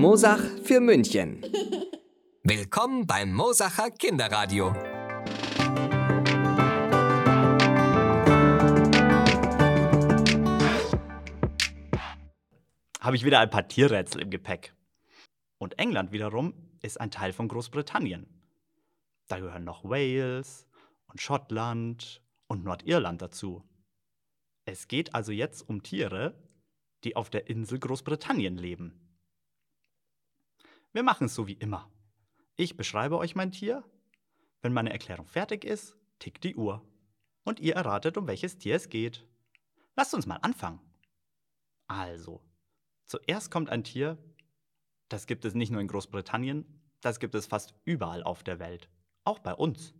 Mosach für München. Willkommen beim Mosacher Kinderradio. habe ich wieder ein paar Tierrätsel im Gepäck. Und England wiederum ist ein Teil von Großbritannien. Da gehören noch Wales und Schottland und Nordirland dazu. Es geht also jetzt um Tiere, die auf der Insel Großbritannien leben. Wir machen es so wie immer. Ich beschreibe euch mein Tier. Wenn meine Erklärung fertig ist, tickt die Uhr. Und ihr erratet, um welches Tier es geht. Lasst uns mal anfangen. Also, zuerst kommt ein Tier, das gibt es nicht nur in Großbritannien, das gibt es fast überall auf der Welt, auch bei uns.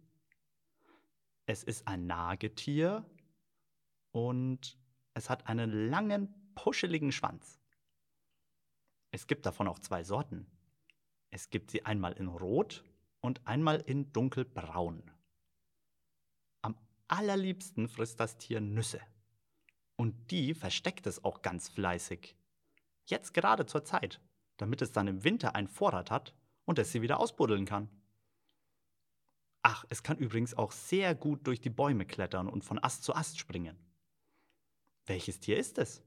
Es ist ein Nagetier und es hat einen langen, puscheligen Schwanz. Es gibt davon auch zwei Sorten. Es gibt sie einmal in Rot und einmal in Dunkelbraun. Am allerliebsten frisst das Tier Nüsse. Und die versteckt es auch ganz fleißig. Jetzt gerade zur Zeit, damit es dann im Winter einen Vorrat hat und es sie wieder ausbuddeln kann. Ach, es kann übrigens auch sehr gut durch die Bäume klettern und von Ast zu Ast springen. Welches Tier ist es?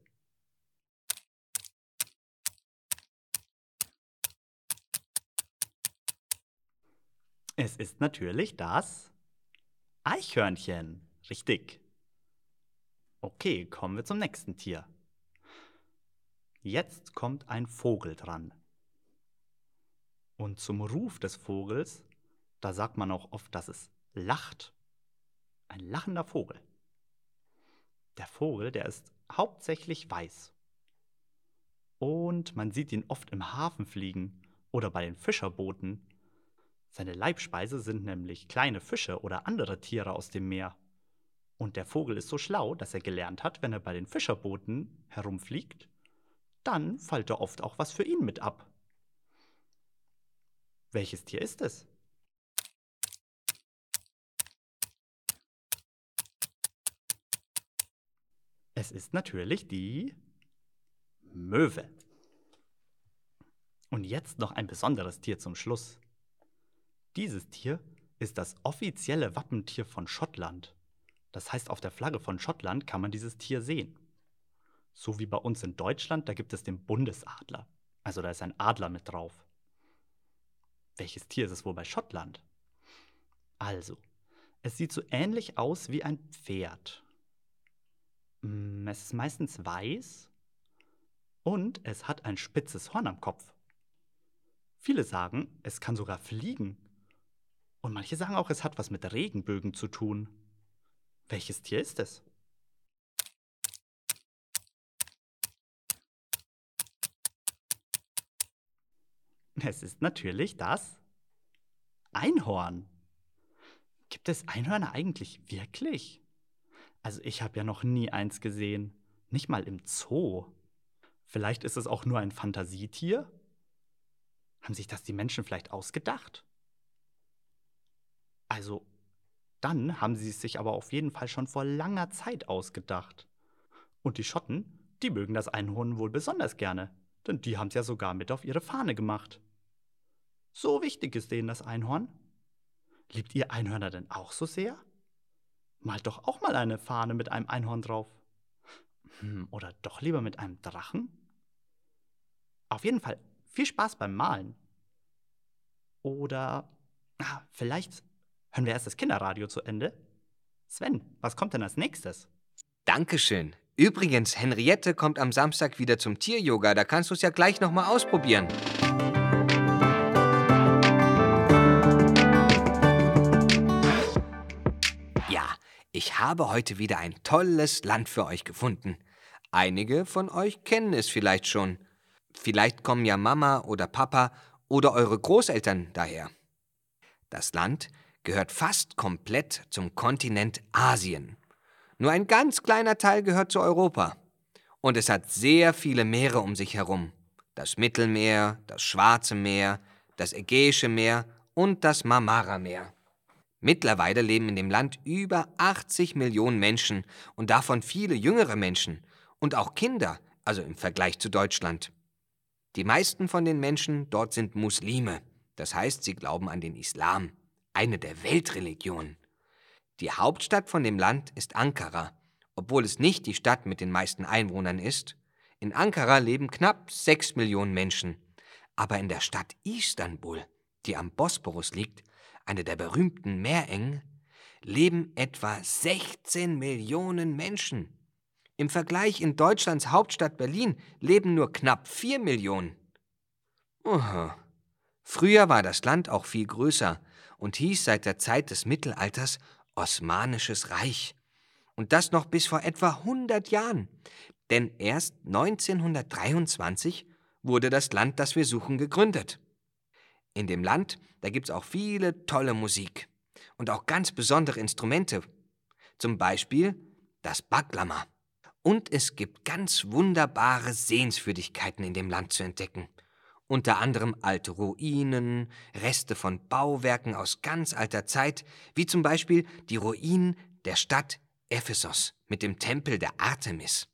Es ist natürlich das Eichhörnchen. Richtig. Okay, kommen wir zum nächsten Tier. Jetzt kommt ein Vogel dran. Und zum Ruf des Vogels, da sagt man auch oft, dass es lacht. Ein lachender Vogel. Der Vogel, der ist hauptsächlich weiß. Und man sieht ihn oft im Hafen fliegen oder bei den Fischerbooten. Seine Leibspeise sind nämlich kleine Fische oder andere Tiere aus dem Meer. Und der Vogel ist so schlau, dass er gelernt hat, wenn er bei den Fischerbooten herumfliegt, dann fällt er oft auch was für ihn mit ab. Welches Tier ist es? Es ist natürlich die Möwe. Und jetzt noch ein besonderes Tier zum Schluss. Dieses Tier ist das offizielle Wappentier von Schottland. Das heißt, auf der Flagge von Schottland kann man dieses Tier sehen. So wie bei uns in Deutschland, da gibt es den Bundesadler. Also da ist ein Adler mit drauf. Welches Tier ist es wohl bei Schottland? Also, es sieht so ähnlich aus wie ein Pferd. Mm, Es ist meistens weiß und es hat ein spitzes Horn am Kopf. Viele sagen, es kann sogar fliegen. Und manche sagen auch, es hat was mit Regenbögen zu tun. Welches Tier ist es? Es ist natürlich das Einhorn. Gibt es Einhörner eigentlich wirklich? Also ich habe ja noch nie eins gesehen, nicht mal im Zoo. Vielleicht ist es auch nur ein Fantasietier? Haben sich das die Menschen vielleicht ausgedacht? Also, dann haben sie es sich aber auf jeden Fall schon vor langer Zeit ausgedacht. Und die Schotten, die mögen das Einhorn wohl besonders gerne, denn die haben es ja sogar mit auf ihre Fahne gemacht. So wichtig ist denen das Einhorn. Liebt ihr Einhörner denn auch so sehr? Malt doch auch mal eine Fahne mit einem Einhorn drauf. Hm, oder doch lieber mit einem Drachen? Auf jeden Fall viel Spaß beim Malen. Oder ah, vielleicht hören wir erst das Kinderradio zu Ende. Sven, was kommt denn als nächstes? Dankeschön. Übrigens, Henriette kommt am Samstag wieder zum Tieryoga. Da kannst du es ja gleich nochmal ausprobieren. Ja, ich habe heute wieder ein tolles Land für euch gefunden. Einige von euch kennen es vielleicht schon. Vielleicht kommen ja Mama oder Papa oder eure Großeltern daher. Das Land gehört fast komplett zum Kontinent Asien. Nur ein ganz kleiner Teil gehört zu Europa. Und es hat sehr viele Meere um sich herum. Das Mittelmeer, das Schwarze Meer, das Ägäische Meer und das Marmara-Meer. Mittlerweile leben in dem Land über 80 Millionen Menschen und davon viele jüngere Menschen und auch Kinder, also im Vergleich zu Deutschland. Die meisten von den Menschen dort sind Muslime, das heißt, sie glauben an den Islam, eine der Weltreligionen. Die Hauptstadt von dem Land ist Ankara, obwohl es nicht die Stadt mit den meisten Einwohnern ist. In Ankara leben knapp 6 Millionen Menschen, aber in der Stadt Istanbul, die am Bosporus liegt, eine der berühmten Meerengen, leben etwa 16 Millionen Menschen. Im Vergleich in Deutschlands Hauptstadt Berlin leben nur knapp 4 Millionen. Oha. Früher war das Land auch viel größer und hieß seit der Zeit des Mittelalters Osmanisches Reich. Und das noch bis vor etwa 100 Jahren. Denn erst 1923 wurde das Land, das wir suchen, gegründet. In dem Land, da gibt's auch viele tolle Musik und auch ganz besondere Instrumente. Zum Beispiel das Baklama. Und es gibt ganz wunderbare Sehenswürdigkeiten in dem Land zu entdecken. Unter anderem alte Ruinen, Reste von Bauwerken aus ganz alter Zeit, wie zum Beispiel die Ruinen der Stadt Ephesos mit dem Tempel der Artemis.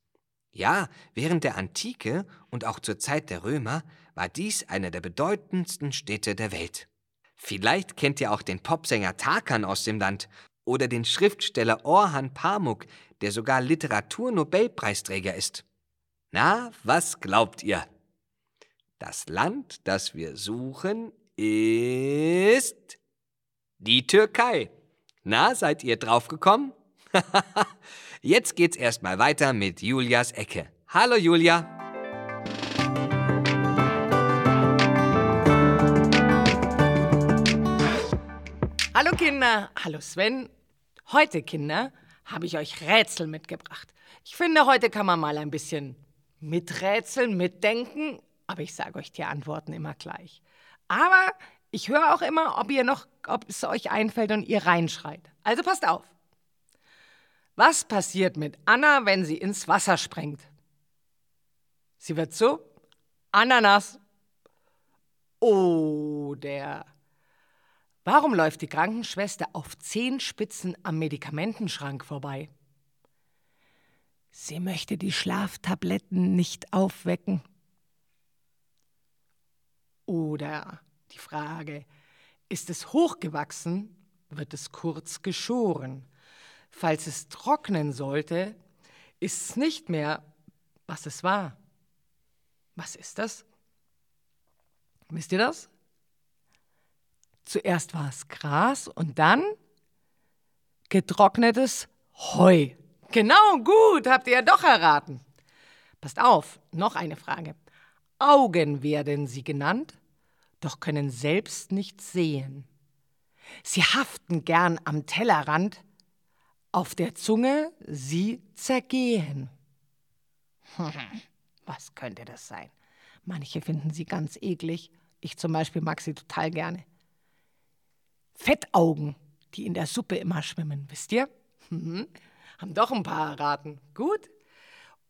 Ja, während der Antike und auch zur Zeit der Römer war dies eine der bedeutendsten Städte der Welt. Vielleicht kennt ihr auch den Popsänger Tarkan aus dem Land oder den Schriftsteller Orhan Pamuk, der sogar Literaturnobelpreisträger ist. Na, was glaubt ihr? Das Land, das wir suchen, ist die Türkei. Na, seid ihr draufgekommen? Jetzt geht's erstmal weiter mit Julias Ecke. Hallo Julia. Hallo Kinder, hallo Sven. Heute, Kinder, habe ich euch Rätsel mitgebracht. Ich finde, heute kann man mal ein bisschen miträtseln, mitdenken, aber ich sage euch die Antworten immer gleich. Aber ich höre auch immer, ob ihr noch, ob es euch einfällt und ihr reinschreit. Also passt auf. Was passiert mit Anna, wenn sie ins Wasser springt? Sie wird so Ananas. Oder warum läuft die Krankenschwester auf Zehenspitzen am Medikamentenschrank vorbei? Sie möchte die Schlaftabletten nicht aufwecken. Oder die Frage, ist es hochgewachsen, wird es kurz geschoren. Falls es trocknen sollte, ist es nicht mehr, was es war. Was ist das? Wisst ihr das? Zuerst war es Gras und dann getrocknetes Heu. Genau, gut, habt ihr ja doch erraten. Passt auf, noch eine Frage. Augen werden sie genannt, doch können selbst nicht sehen. Sie haften gern am Tellerrand, auf der Zunge sie zergehen. Was könnte das sein? Manche finden sie ganz eklig. Ich zum Beispiel mag sie total gerne. Fettaugen, die in der Suppe immer schwimmen, wisst ihr? Mhm. Haben doch ein paar erraten. Gut.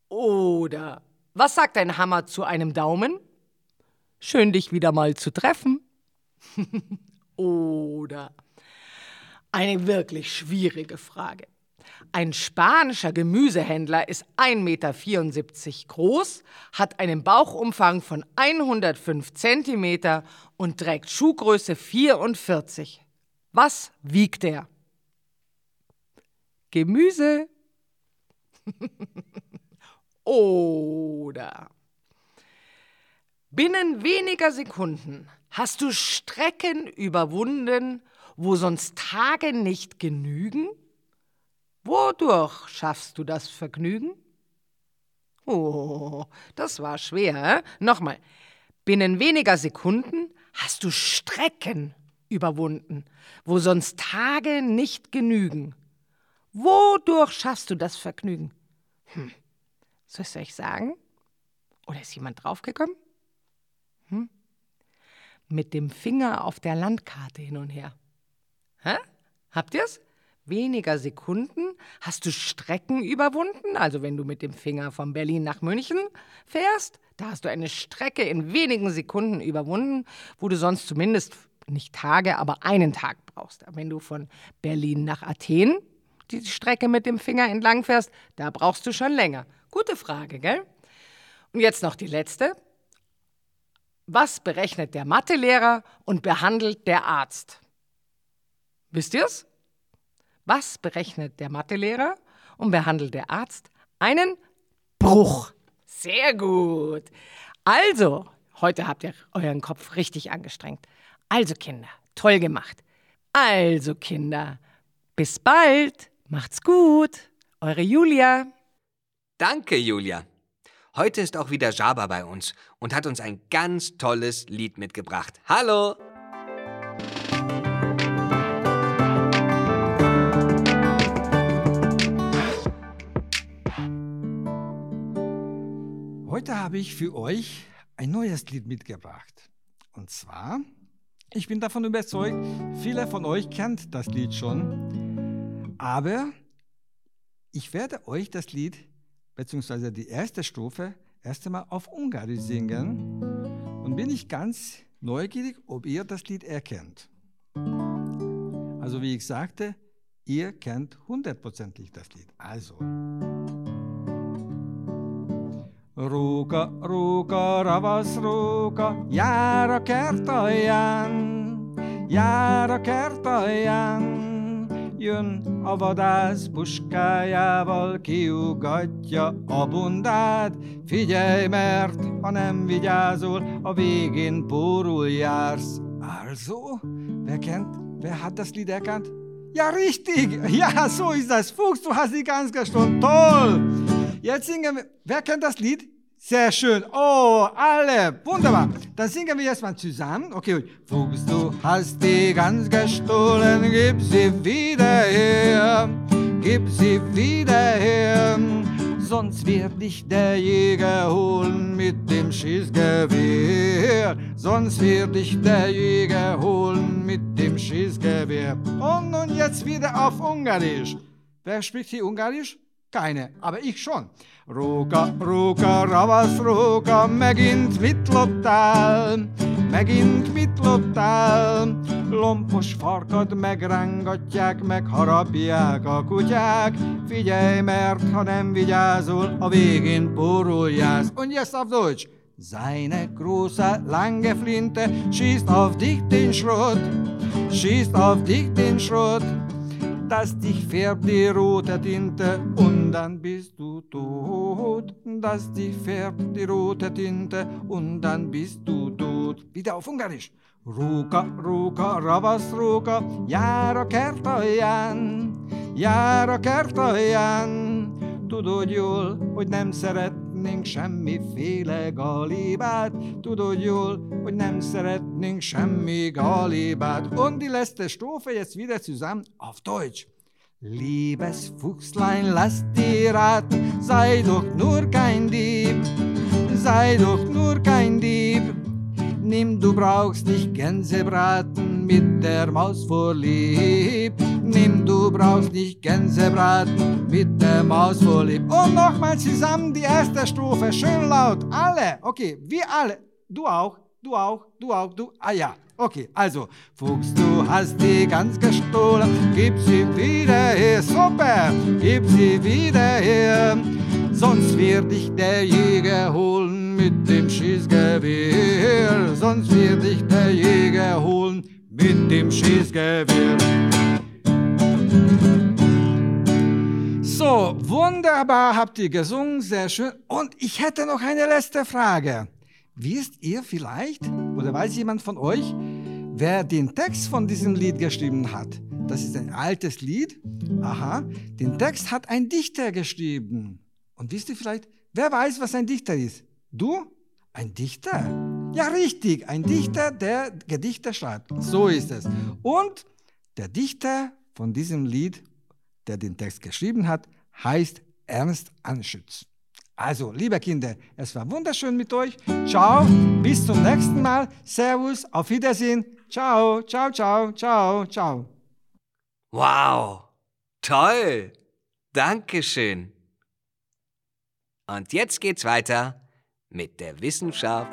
Oder was sagt ein Hammer zu einem Daumen? Schön, dich wieder mal zu treffen. Oder eine wirklich schwierige Frage. Ein spanischer Gemüsehändler ist 1,74 Meter groß, hat einen Bauchumfang von 105 Zentimeter und trägt Schuhgröße 44. Was wiegt er? Gemüse. Oder binnen weniger Sekunden hast du Strecken überwunden, wo sonst Tage nicht genügen? Wodurch schaffst du das Vergnügen? Oh, das war schwer. Nochmal. Binnen weniger Sekunden hast du Strecken überwunden, wo sonst Tage nicht genügen. Wodurch schaffst du das Vergnügen? Hm. Soll ich es euch sagen? Oder ist jemand draufgekommen? Hm? Mit dem Finger auf der Landkarte hin und her. Hä? Habt ihr's? Weniger Sekunden hast du Strecken überwunden. Also wenn du mit dem Finger von Berlin nach München fährst, da hast du eine Strecke in wenigen Sekunden überwunden, wo du sonst zumindest nicht Tage, aber einen Tag brauchst. Wenn du von Berlin nach Athen die Strecke mit dem Finger entlang fährst, da brauchst du schon länger. Gute Frage, gell? Und jetzt noch die letzte. Was berechnet der Mathelehrer und behandelt der Arzt? Wisst ihr's? Was berechnet der Mathelehrer und behandelt der Arzt? Einen Bruch. Sehr gut. Also, heute habt ihr euren Kopf richtig angestrengt. Also, Kinder, toll gemacht. Also, Kinder, bis bald. Macht's gut. Eure Julia. Danke, Julia. Heute ist auch wieder Jaba bei uns und hat uns ein ganz tolles Lied mitgebracht. Hallo! Heute habe ich für euch ein neues Lied mitgebracht. Und zwar, ich bin davon überzeugt, viele von euch kennt das Lied schon, aber ich werde euch das Lied bzw. die erste Strophe erst einmal auf Ungarisch singen und bin ich ganz neugierig, ob ihr das Lied erkennt. Also wie ich sagte, ihr kennt hundertprozentig das Lied. Also. Róka, róka, ravasz róka, jár a kert alján, jár a kert alján. Jön a vadász puskájával, kiugatja a bundát. Figyelj, mert ha nem vigyázol, a végén pórul jársz. Also, wer kennt, wer das Lied? Ja, richtig! Ja, so ist das. Fuchs, du hast die ganz gestimmt. Toll! Jetzt singen wir. Wer kennt das Lied? Sehr schön. Oh, alle. Wunderbar. Dann singen wir jetzt mal zusammen. Okay. Fuchs, du hast die Gans gestohlen. Gib sie wieder her. Gib sie wieder her. Sonst wird dich der Jäger holen mit dem Schießgewehr. Sonst wird dich der Jäger holen mit dem Schießgewehr. Und nun jetzt wieder auf Ungarisch. Wer spricht hier Ungarisch? Keine, aber ich schon. Róka, róka, ravasz róka, megint mit loptál, megint mit loptál. Lompos farkad megrángatják, megharapják a kutyák. Figyelj, mert ha nem vigyázol, a végén pórul. Und jetzt auf Deutsch. Seine große, lange Flinte schießt auf dich den Schrott, schießt auf dich den Schrott dass dich färbt die rote Tinte und dann bist du tot. Dass dich färbt die rote Tinte und dann bist du tot. Wieder auf Ungarisch. Róka, róka, ravasz róka, jár a kert alján, jár a kert alján. Tudod jól, hogy nem szeretnénk semmiféle galibát, tudod jól, hogy nem szeretnénk semmi galibát. Und die letzte Strophe jetzt wieder zusammen auf Deutsch. Liebes Fuchslein, lass dir raten, sei doch nur kein Dieb, sei doch nur kein Dieb. Nimm, du brauchst nicht Gänsebraten mit der Maus vorlieb. Nimm, du brauchst nicht Gänsebraten mit der Maus vorlieb. Und nochmal zusammen die erste Strophe, schön laut, alle. Okay, wir alle. Du auch, du auch, du auch, du. Ah ja, okay, also, Fuchs, du hast die Gans gestohlen, gib sie wieder her, super, gib sie wieder her. Sonst wird dich der Jäger holen mit dem Schießgewehr. Sonst wird dich der Jäger holen mit dem Schießgewehr. So, wunderbar habt ihr gesungen, sehr schön. Und ich hätte noch eine letzte Frage. Wisst ihr vielleicht, oder weiß jemand von euch, wer den Text von diesem Lied geschrieben hat? Das ist ein altes Lied. Aha, den Text hat ein Dichter geschrieben. Und wisst ihr vielleicht, wer weiß, was ein Dichter ist? Du? Ein Dichter? Ja, richtig, ein Dichter, der Gedichte schreibt. So ist es. Und der Dichter von diesem Lied, der den Text geschrieben hat, heißt Ernst Anschütz. Also, liebe Kinder, es war wunderschön mit euch. Ciao, bis zum nächsten Mal. Servus, auf Wiedersehen. Ciao, ciao, ciao, ciao, ciao. Wow, toll. Dankeschön. Und jetzt geht's weiter mit der Wissenschaft.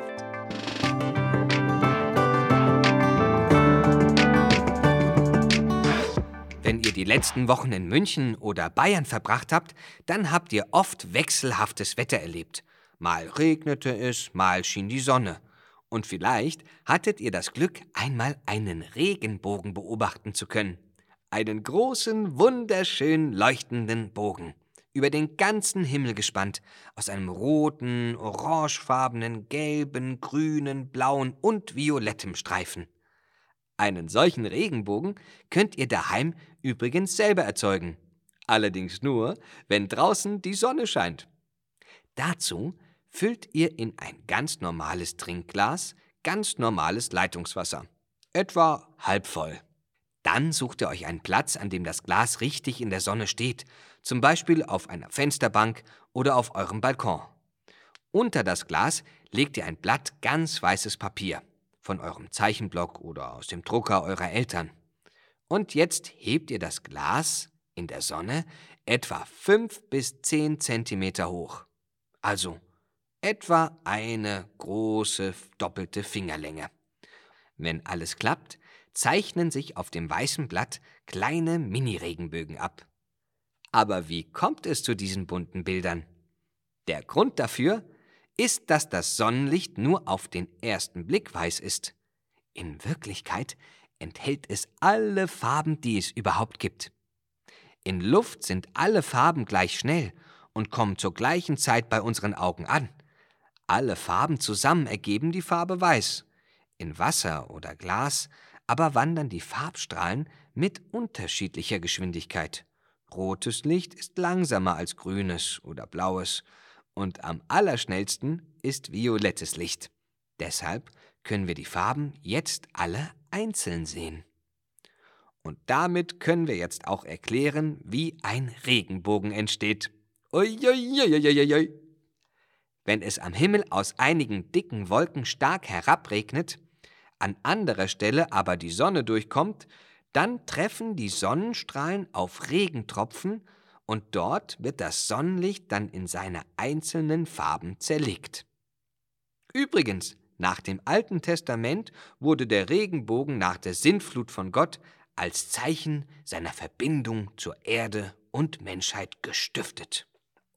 Wenn ihr die letzten Wochen in München oder Bayern verbracht habt, dann habt ihr oft wechselhaftes Wetter erlebt. Mal regnete es, mal schien die Sonne. Und vielleicht hattet ihr das Glück, einmal einen Regenbogen beobachten zu können. Einen großen, wunderschön leuchtenden Bogen, über den ganzen Himmel gespannt, aus einem roten, orangefarbenen, gelben, grünen, blauen und violettem Streifen. Einen solchen Regenbogen könnt ihr daheim übrigens selber erzeugen. Allerdings nur, wenn draußen die Sonne scheint. Dazu füllt ihr in ein ganz normales Trinkglas ganz normales Leitungswasser. Etwa halb voll. Dann sucht ihr euch einen Platz, an dem das Glas richtig in der Sonne steht, zum Beispiel auf einer Fensterbank oder auf eurem Balkon. Unter das Glas legt ihr ein Blatt ganz weißes Papier von eurem Zeichenblock oder aus dem Drucker eurer Eltern. Und jetzt hebt ihr das Glas in der Sonne etwa fünf bis zehn Zentimeter hoch. Also etwa eine große doppelte Fingerlänge. Wenn alles klappt, zeichnen sich auf dem weißen Blatt kleine Mini-Regenbögen ab. Aber wie kommt es zu diesen bunten Bildern? Der Grund dafür ist, dass das Sonnenlicht nur auf den ersten Blick weiß ist. In Wirklichkeit enthält es alle Farben, die es überhaupt gibt. In Luft sind alle Farben gleich schnell und kommen zur gleichen Zeit bei unseren Augen an. Alle Farben zusammen ergeben die Farbe Weiß. In Wasser oder Glas aber wandern die Farbstrahlen mit unterschiedlicher Geschwindigkeit. Rotes Licht ist langsamer als grünes oder blaues und am allerschnellsten ist violettes Licht. Deshalb können wir die Farben jetzt alle einzeln sehen. Und damit können wir jetzt auch erklären, wie ein Regenbogen entsteht. Uiuiuiuiui. Wenn es am Himmel aus einigen dicken Wolken stark herabregnet, an anderer Stelle aber die Sonne durchkommt, dann treffen die Sonnenstrahlen auf Regentropfen und dort wird das Sonnenlicht dann in seine einzelnen Farben zerlegt. Übrigens, nach dem Alten Testament wurde der Regenbogen nach der Sintflut von Gott als Zeichen seiner Verbindung zur Erde und Menschheit gestiftet.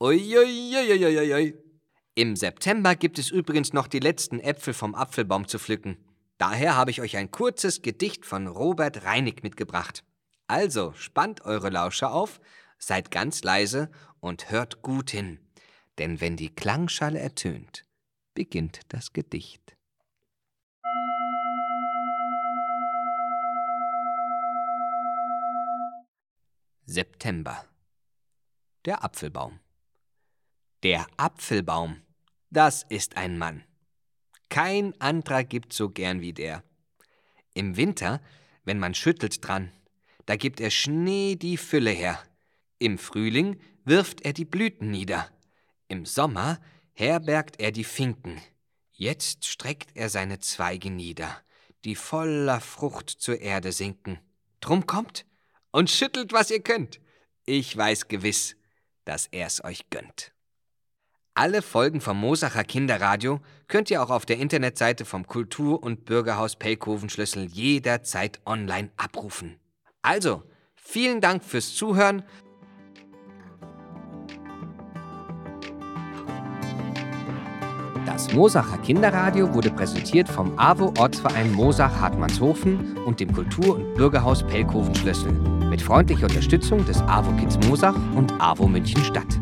Uiuiuiuiui. Im September gibt es übrigens noch die letzten Äpfel vom Apfelbaum zu pflücken. Daher habe ich euch ein kurzes Gedicht von Robert Reinig mitgebracht. Also spannt eure Lauscher auf, seid ganz leise und hört gut hin, denn wenn die Klangschale ertönt, beginnt das Gedicht. September Der Apfelbaum Der Apfelbaum, das ist ein Mann. Kein anderer gibt so gern wie der. Im Winter, wenn man schüttelt dran, da gibt er Schnee die Fülle her. Im Frühling wirft er die Blüten nieder. Im Sommer herbergt er die Finken. Jetzt streckt er seine Zweige nieder, die voller Frucht zur Erde sinken. Drum kommt und schüttelt, was ihr könnt. Ich weiß gewiss, dass er's euch gönnt. Alle Folgen vom Mosacher Kinderradio könnt ihr auch auf der Internetseite vom Kultur- und Bürgerhaus Pelkovenschlüssel jederzeit online abrufen. Also, vielen Dank fürs Zuhören. Das Mosacher Kinderradio wurde präsentiert vom AWO Ortsverein Mosach Hartmannshofen und dem Kultur- und Bürgerhaus Pelkovenschlüssel mit freundlicher Unterstützung des AWO Kids Mosach und AWO München Stadt.